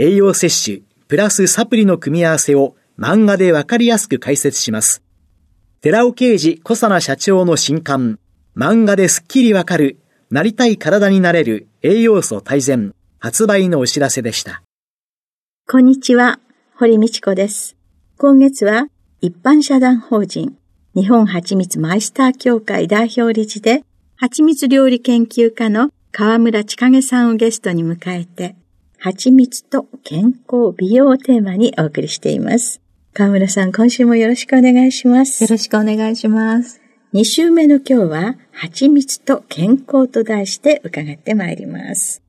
栄養摂取、プラスサプリの組み合わせを漫画でわかりやすく解説します。寺尾啓治小佐奈社長の新刊、漫画ですっきりわかる、なりたい体になれる栄養素大全、発売のお知らせでした。こんにちは。堀道子です。今月は一般社団法人日本蜂蜜マイスター協会代表理事で蜂蜜料理研究家の河村千景さんをゲストに迎えて蜂蜜と健康美容をテーマにお送りしています。河村さん、今週もよろしくお願いします。よろしくお願いします。2週目の今日は、蜂蜜と健康と題して伺ってまいります。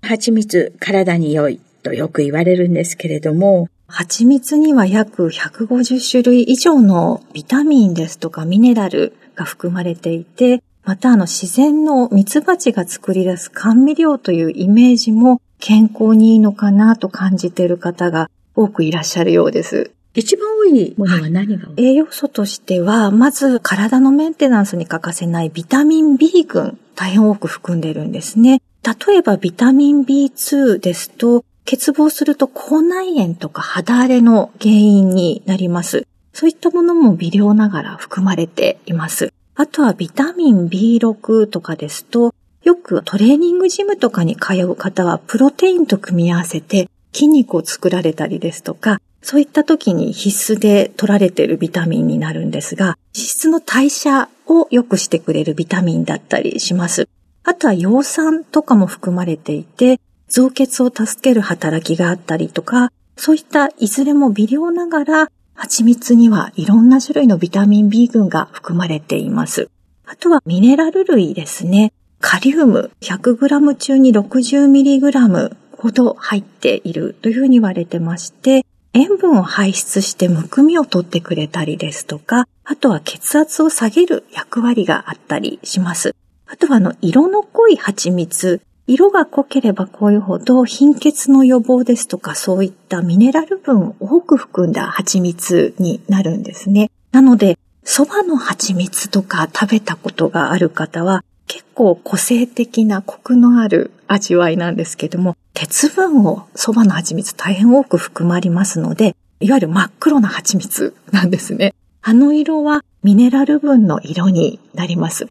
蜂蜜、体に良いとよく言われるんですけれども、蜂蜜には約150種類以上のビタミンですとかミネラルが含まれていて、またあの自然の蜜蜂が作り出す甘味料というイメージも健康にいいのかなと感じている方が多くいらっしゃるようです。一番多いものは何が、はい、栄養素としては、まず体のメンテナンスに欠かせないビタミン B 群、大変多く含んでいるんですね。例えばビタミン B2 ですと、欠乏すると口内炎とか肌荒れの原因になります。そういったものも微量ながら含まれています。あとはビタミン B6 とかですと、よくトレーニングジムとかに通う方はプロテインと組み合わせて筋肉を作られたりですとか、そういった時に必須で取られているビタミンになるんですが、脂質の代謝を良くしてくれるビタミンだったりします。あとは葉酸とかも含まれていて、増血を助ける働きがあったりとか、そういったいずれも微量ながら、蜂蜜にはいろんな種類のビタミン B 群が含まれています。あとはミネラル類ですね。カリウム 100g 中に 60mg ほど入っているというふうに言われてまして、塩分を排出してむくみを取ってくれたりですとか、あとは血圧を下げる役割があったりします。あとはあの、色の濃い蜂蜜色が濃ければ濃いほど貧血の予防ですとかそういったミネラル分を多く含んだ蜂蜜になるんですね。なので、蕎麦の蜂蜜とか食べたことがある方は結構個性的なコクのある味わいなんですけども、鉄分を蕎麦の蜂蜜大変多く含まれますので、いわゆる真っ黒な蜂蜜なんですね。あの色はミネラル分の色になります。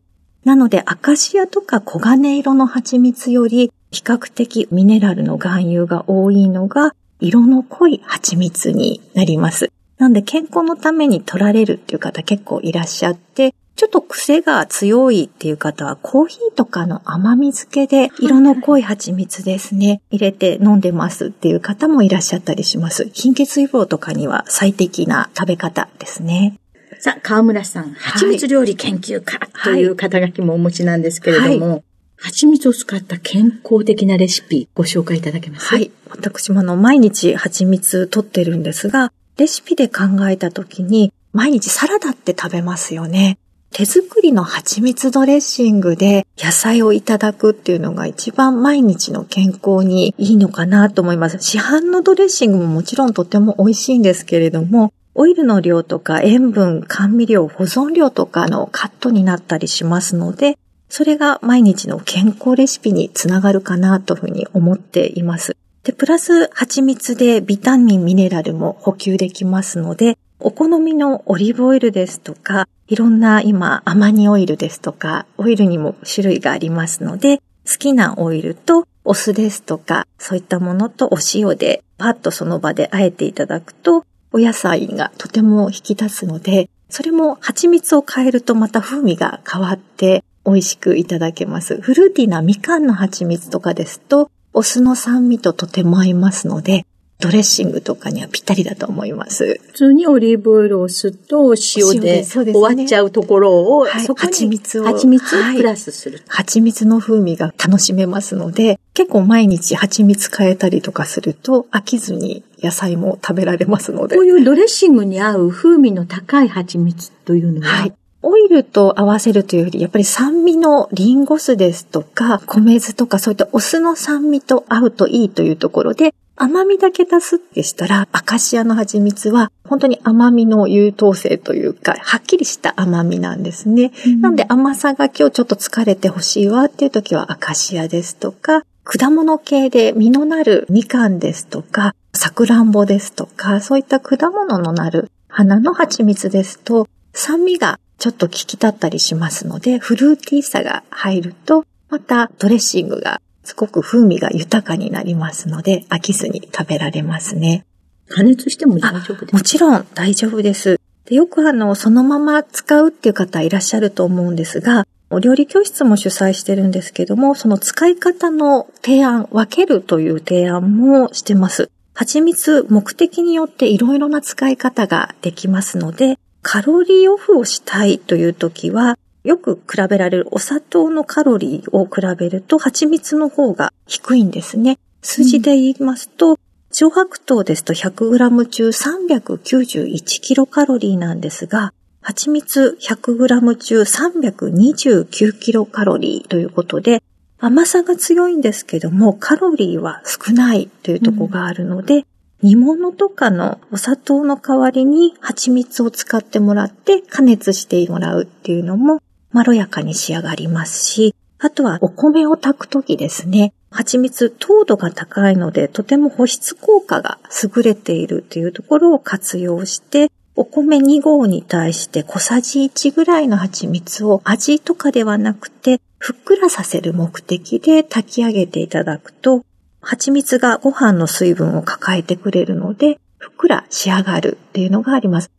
なので、アカシアとか黄金色の蜂蜜より、比較的ミネラルの含有が多いのが、色の濃い蜂蜜になります。なんで、健康のために取られるっていう方結構いらっしゃって、ちょっと癖が強いっていう方は、コーヒーとかの甘み漬けで、色の濃い蜂蜜ですね、入れて飲んでますっていう方もいらっしゃったりします。貧血予防とかには最適な食べ方ですね。さあ、河村さん、蜂蜜料理研究家という肩書きもお持ちなんですけれども、はい、蜂蜜を使った健康的なレシピご紹介いただけます？かはい。私もあの、毎日蜂蜜取ってるんですが、レシピで考えたときに、毎日サラダって食べますよね。手作りの蜂蜜ドレッシングで野菜をいただくっていうのが一番毎日の健康にいいのかなと思います。市販のドレッシングももちろんとても美味しいんですけれども、オイルの量とか塩分、甘味料、保存量とかのカットになったりしますので、それが毎日の健康レシピにつながるかなというふうに思っています。で、プラス蜂蜜でビタミン、ミネラルも補給できますので、お好みのオリーブオイルですとか、いろんな今、アマニオイルですとか、オイルにも種類がありますので、好きなオイルとお酢ですとか、そういったものとお塩でパッとその場で和えていただくと、お野菜がとても引き立つので、それも蜂蜜を変えるとまた風味が変わって美味しくいただけます。フルーティーなみかんの蜂蜜とかですと、お酢の酸味ととても合いますので、ドレッシングとかにはぴったりだと思います。普通にオリーブオイルを吸と塩で終わっちゃうところを、はい、そこに蜂蜜を蜂蜜をプラスする、はい、蜂蜜の風味が楽しめますので、結構毎日蜂蜜変えたりとかすると飽きずに野菜も食べられますので。こういうドレッシングに合う風味の高い蜂蜜というのは、はい、オイルと合わせるというより、やっぱり酸味のリンゴ酢ですとか、米酢とかそういったお酢の酸味と合うといいというところで、甘みだけ足すってしたら、アカシアの蜂蜜は本当に甘みの優等生というか、はっきりした甘みなんですね。うん、なので甘さが今日ちょっと疲れてほしいわっていう時はアカシアですとか、果物系で実のなるみかんですとか、さくらんぼですとか、そういった果物のなる花の蜂蜜ですと、酸味がちょっと効き立ったりしますので、フルーティーさが入ると、またドレッシングがすごく風味が豊かになりますので、飽きずに食べられますね。加熱しても大丈夫ですか？もちろん大丈夫です。でよくあの、そのまま使うっていう方いらっしゃると思うんですが、お料理教室も主催してるんですけども、その使い方の提案、分けるという提案もしてます。蜂蜜、目的によっていろいろな使い方ができますので、カロリーオフをしたいという時は、よく比べられるお砂糖のカロリーを比べると蜂蜜の方が低いんですね。数字で言いますと、上白糖ですと 100g 中391キロカロリーなんですが、蜂蜜 100g 中329キロカロリーということで、甘さが強いんですけども、カロリーは少ないというところがあるので、うん、煮物とかのお砂糖の代わりに蜂蜜を使ってもらって加熱してもらうっていうのもまろやかに仕上がりますし、あとはお米を炊くときですね、蜂蜜糖度が高いのでとても保湿効果が優れているというところを活用して、お米2合に対して小さじ1ぐらいの蜂蜜を味とかではなくて、ふっくらさせる目的で炊き上げていただくと、蜂蜜がご飯の水分を抱えてくれるので、ふっくら仕上がるっていうのがあります。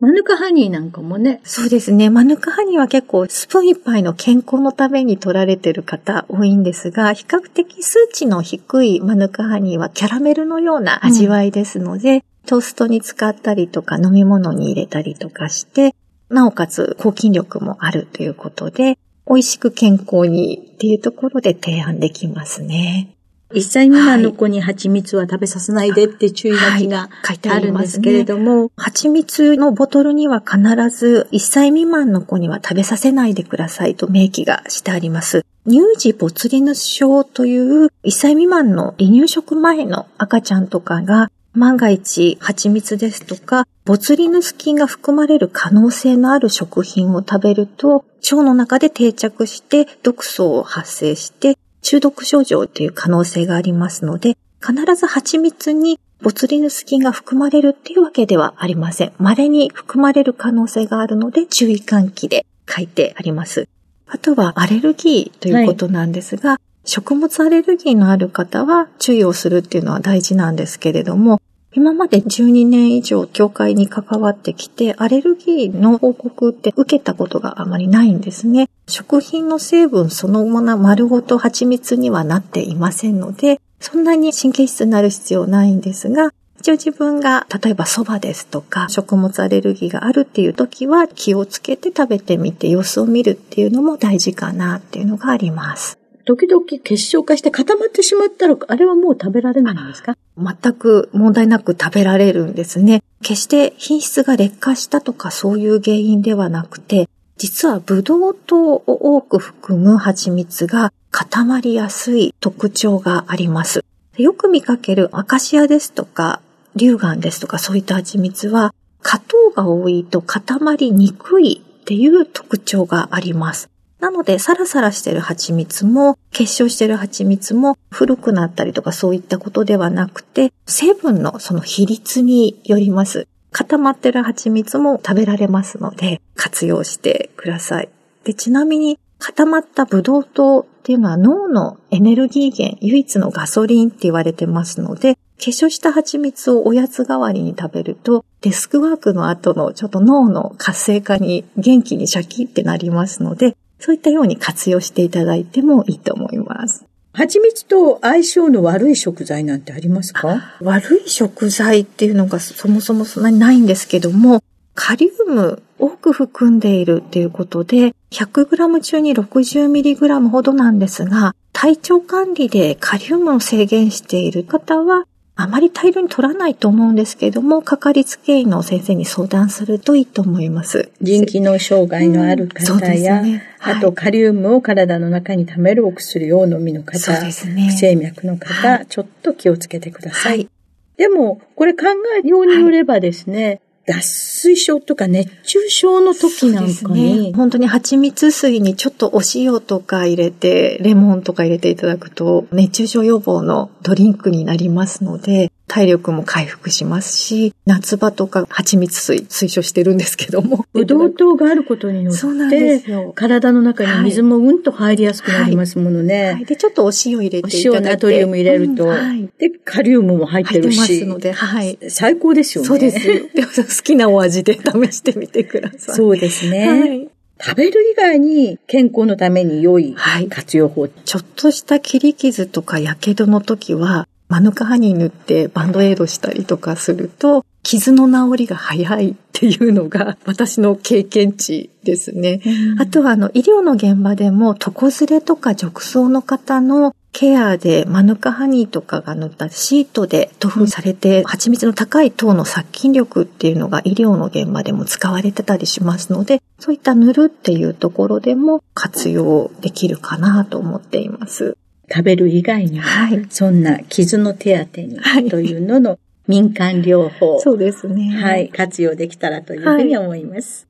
マヌカハニーなんかもね。そうですね。マヌカハニーは結構スプーン一杯の健康のために取られてる方多いんですが、比較的数値の低いマヌカハニーはキャラメルのような味わいですので、うん、トーストに使ったりとか飲み物に入れたりとかして、なおかつ抗菌力もあるということで、美味しく健康にっていうところで提案できますね。一歳未満の子に蜂蜜は食べさせないでって注意書きが書いてあるんですけれども、はいね、蜂蜜のボトルには必ず一歳未満の子には食べさせないでくださいと明記がしてあります。乳児ボツリヌス症という一歳未満の離乳食前の赤ちゃんとかが万が一蜂蜜ですとか、ボツリヌス菌が含まれる可能性のある食品を食べると、腸の中で定着して毒素を発生して中毒症状という可能性がありますので、必ず蜂蜜にボツリヌス菌が含まれるっていうわけではありません。稀に含まれる可能性があるので、注意喚起で書いてあります。あとはアレルギーということなんですが、はい、食物アレルギーのある方は注意をするっていうのは大事なんですけれども、今まで12年以上教会に関わってきて、アレルギーの報告って受けたことがあまりないんですね。食品の成分そのもの丸ごと蜂蜜にはなっていませんので、そんなに神経質になる必要ないんですが、一応自分が例えば蕎麦ですとか食物アレルギーがあるっていう時は気をつけて食べてみて様子を見るっていうのも大事かなっていうのがあります。時々結晶化して固まってしまったら、あれはもう食べられないんですか？全く問題なく食べられるんですね。決して品質が劣化したとかそういう原因ではなくて、実はブドウ糖を多く含む蜂蜜が固まりやすい特徴があります。よく見かけるアカシアですとか、乳がんですとかそういった蜂蜜は、果糖が多いと固まりにくいっていう特徴があります。なので、サラサラしてる蜂蜜も、結晶してる蜂蜜も古くなったりとかそういったことではなくて、成分のその比率によります。固まってる蜂蜜も食べられますので、活用してください。で、ちなみに、固まったブドウ糖っていうのは脳のエネルギー源、唯一のガソリンって言われてますので、化粧した蜂蜜をおやつ代わりに食べると、デスクワークの後のちょっと脳の活性化に元気にシャキってなりますので、そういったように活用していただいてもいいと思います。蜂蜜と相性の悪い食材なんてありますか？悪い食材っていうのがそもそもそんなにないんですけども、カリウム多く含んでいるっていうことで、100g 中に 60mg ほどなんですが、体調管理でカリウムを制限している方は、あまり大量に取らないと思うんですけども、かかりつけ医の先生に相談するといいと思います。腎機能障害のある方や、うんね。はい、あとカリウムを体の中に溜めるお薬をお飲みの方、不整脈の方、はい、ちょっと気をつけてください。はい、でも、これ考えようによればですね、脱水症とか熱中症の時なんかに、ね、本当に蜂蜜水にちょっとお塩とか入れて、レモンとか入れていただくと、熱中症予防のドリンクになりますので、体力も回復しますし、夏場とか蜂蜜水推奨してるんですけども。ブドウ糖があることによって、体の中に水もうんと入りやすくなりますものね。はいはい、で、ちょっとお塩入れていただいて。お塩、ナトリウム入れると、うんはい、で、カリウムも入ってるし。入ってますので、はい。最高ですよね。そうです。好きなお味で試してみてください。そうですね。はい食べる以外に健康のために良い活用法、はい、ちょっとした切り傷とか火傷の時はマヌカハニー塗ってバンドエイドしたりとかすると、傷の治りが早いっていうのが 私の経験値ですね。あとはあの医療の現場でも床ずれとか褥瘡の方のケアでマヌカハニーとかが塗ったシートで塗布されて、蜂蜜の高い糖の殺菌力っていうのが医療の現場でも使われてたりしますので、そういった塗るっていうところでも活用できるかなと思っています。食べる以外にも、はい、そんな傷の手当てにというのの民間療法、そうですね。はい、活用できたらというふうに思います。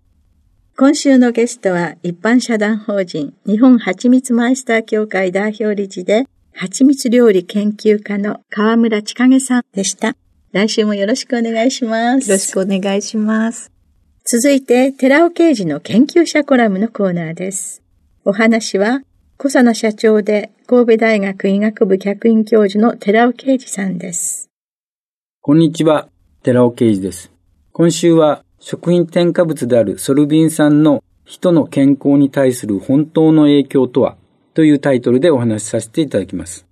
はい、今週のゲストは一般社団法人日本蜂蜜マイスター協会代表理事で蜂蜜料理研究家の河村千景さんでした。来週もよろしくお願いします。よろしくお願いします。続いて、寺尾刑事の研究者コラムのコーナーです。お話は、小佐野社長で神戸大学医学部客員教授の寺尾啓二さんです。こんにちは、寺尾啓二です。今週は食品添加物であるソルビン酸の人の健康に対する本当の影響とは？というタイトルでお話しさせていただきます。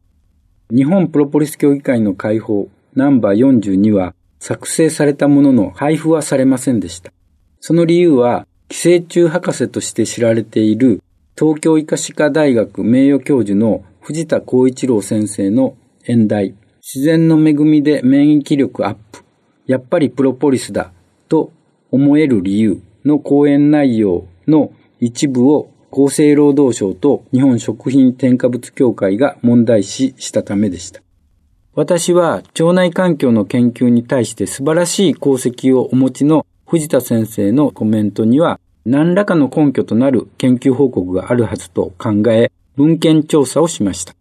日本プロポリス協議会の会報ナンバー42は作成されたものの配布はされませんでした。その理由は寄生虫博士として知られている東京医科歯科大学名誉教授の藤田光一郎先生の演題、自然の恵みで免疫力アップ、やっぱりプロポリスだ、と思える理由の講演内容の一部を厚生労働省と日本食品添加物協会が問題視したためでした。私は腸内環境の研究に対して素晴らしい功績をお持ちの藤田先生のコメントには何らかの根拠となる研究報告があるはずと考え、文献調査をしました。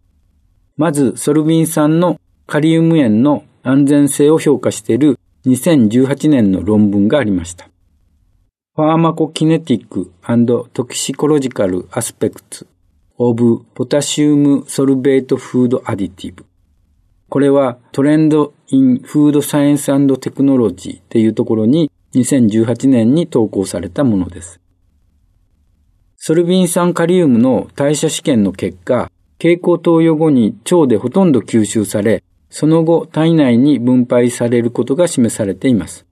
まず、ソルビン酸のカリウム塩の安全性を評価している2018年の論文がありました。 Pharmacokinetic toxicological aspects of potassium sorbate food additive。これは Trend in Food Science Technology っていうところに2018年に投稿されたものです。ソルビン酸カリウムの代謝試験の結果、経口投与後に腸でほとんど吸収され、その後体内に分配されることが示されています。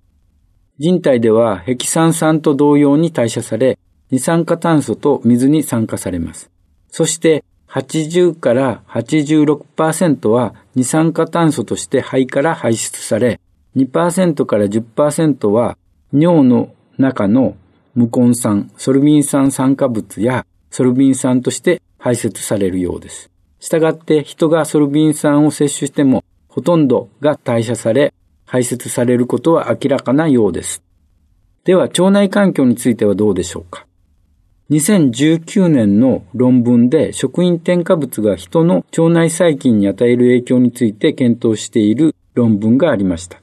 人体ではヘキサン酸と同様に代謝され、二酸化炭素と水に酸化されます。そして80から86%は二酸化炭素として肺から排出され、2%から10%は尿の中の無根酸、ソルビン酸酸化物やソルビン酸として排泄されるようです。したがって人がソルビン酸を摂取してもほとんどが代謝され排泄されることは明らかなようです。では腸内環境についてはどうでしょうか2019年の論文で食品添加物が人の腸内細菌に与える影響について検討している論文がありました。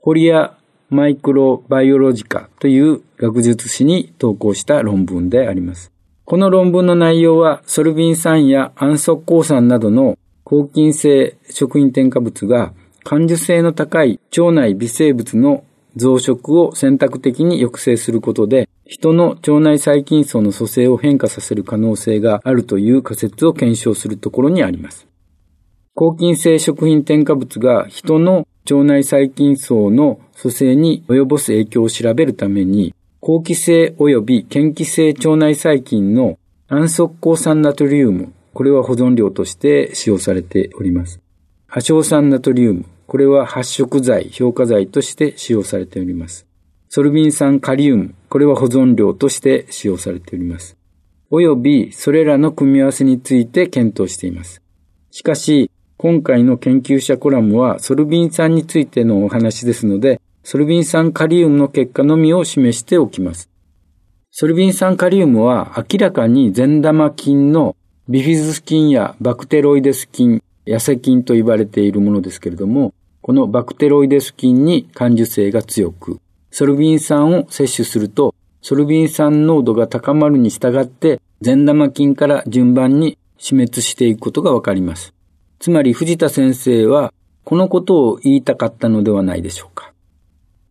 ホリア・マイクロバイオロジカという学術誌に投稿した論文であります。この論文の内容は、ソルビン酸や暗速鉱酸などの抗菌性食品添加物が感受性の高い腸内微生物の増殖を選択的に抑制することで、人の腸内細菌層の組成を変化させる可能性があるという仮説を検証するところにあります。抗菌性食品添加物が人の腸内細菌層の組成に及ぼす影響を調べるために、抗気性及び嫌気性腸内細菌の暗速抗酸ナトリウム、これは保存料として使用されております。破傷酸ナトリウム、これは発色剤、評価剤として使用されております。ソルビン酸カリウム、これは保存料として使用されております。およびそれらの組み合わせについて検討しています。しかし、今回の研究者コラムはソルビン酸についてのお話ですので、ソルビン酸カリウムの結果のみを示しておきます。ソルビン酸カリウムは明らかに善玉菌のビフィズス菌やバクテロイデス菌、痩せ菌と言われているものですけれども、このバクテロイデス菌に感受性が強く、ソルビン酸を摂取すると、ソルビン酸濃度が高まるに従って、善玉菌から順番に死滅していくことがわかります。つまり藤田先生は、このことを言いたかったのではないでしょうか。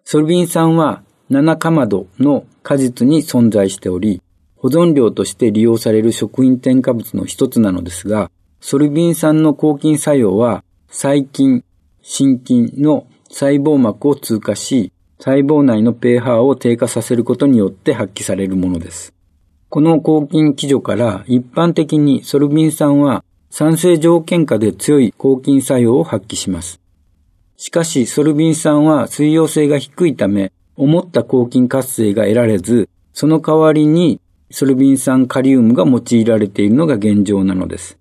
ソルビン酸は7カマドの果実に存在しており、保存料として利用される食品添加物の一つなのですが、ソルビン酸の抗菌作用は細菌、心筋の細胞膜を通過し、細胞内の pH を低下させることによって発揮されるものです。この抗菌基準から一般的にソルビン酸は酸性条件下で強い抗菌作用を発揮します。しかしソルビン酸は水溶性が低いため、思った抗菌活性が得られず、その代わりにソルビン酸カリウムが用いられているのが現状なのです。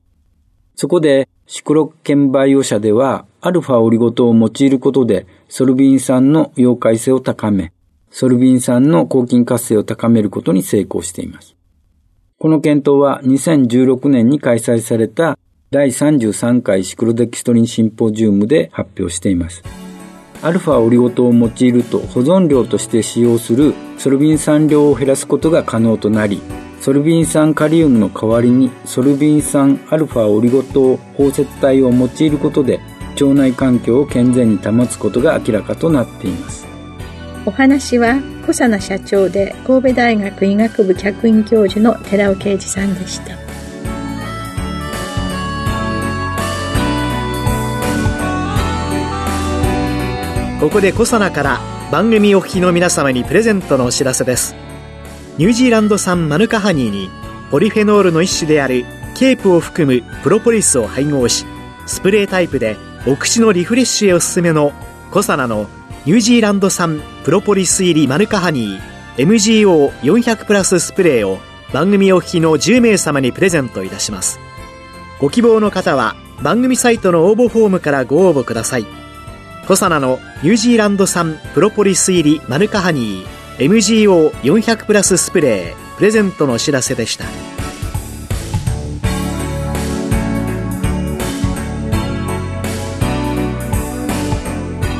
そこでシクロケンバイオ社では、アルファオリゴ糖を用いることで、ソルビン酸の溶解性を高め、ソルビン酸の抗菌活性を高めることに成功しています。この検討は2016年に開催された第33回シクロデキストリンシンポジウムで発表しています。アルファオリゴ糖を用いると保存料として使用するソルビン酸量を減らすことが可能となり、ソルビン酸カリウムの代わりにソルビン酸アルファオリゴ糖包摂体を用いることで腸内環境を健全に保つことが明らかとなっていますお話は小佐奈社長で神戸大学医学部客員教授の寺尾啓二さんでした。ここで小佐奈から番組お聞きの皆様にプレゼントのお知らせです。ニュージーランド産マヌカハニーにポリフェノールの一種であるケープを含むプロポリスを配合しスプレータイプでお口のリフレッシュへおすすめのコサナのニュージーランド産プロポリス入りマヌカハニー。MGO400 プラススプレーを番組お聞きの10名様にプレゼントいたします。ご希望の方は番組サイトの応募フォームからご応募ください。コサナのニュージーランド産プロポリス入りマヌカハニー。MGO400 プラススプレープレゼントのお知らせでした。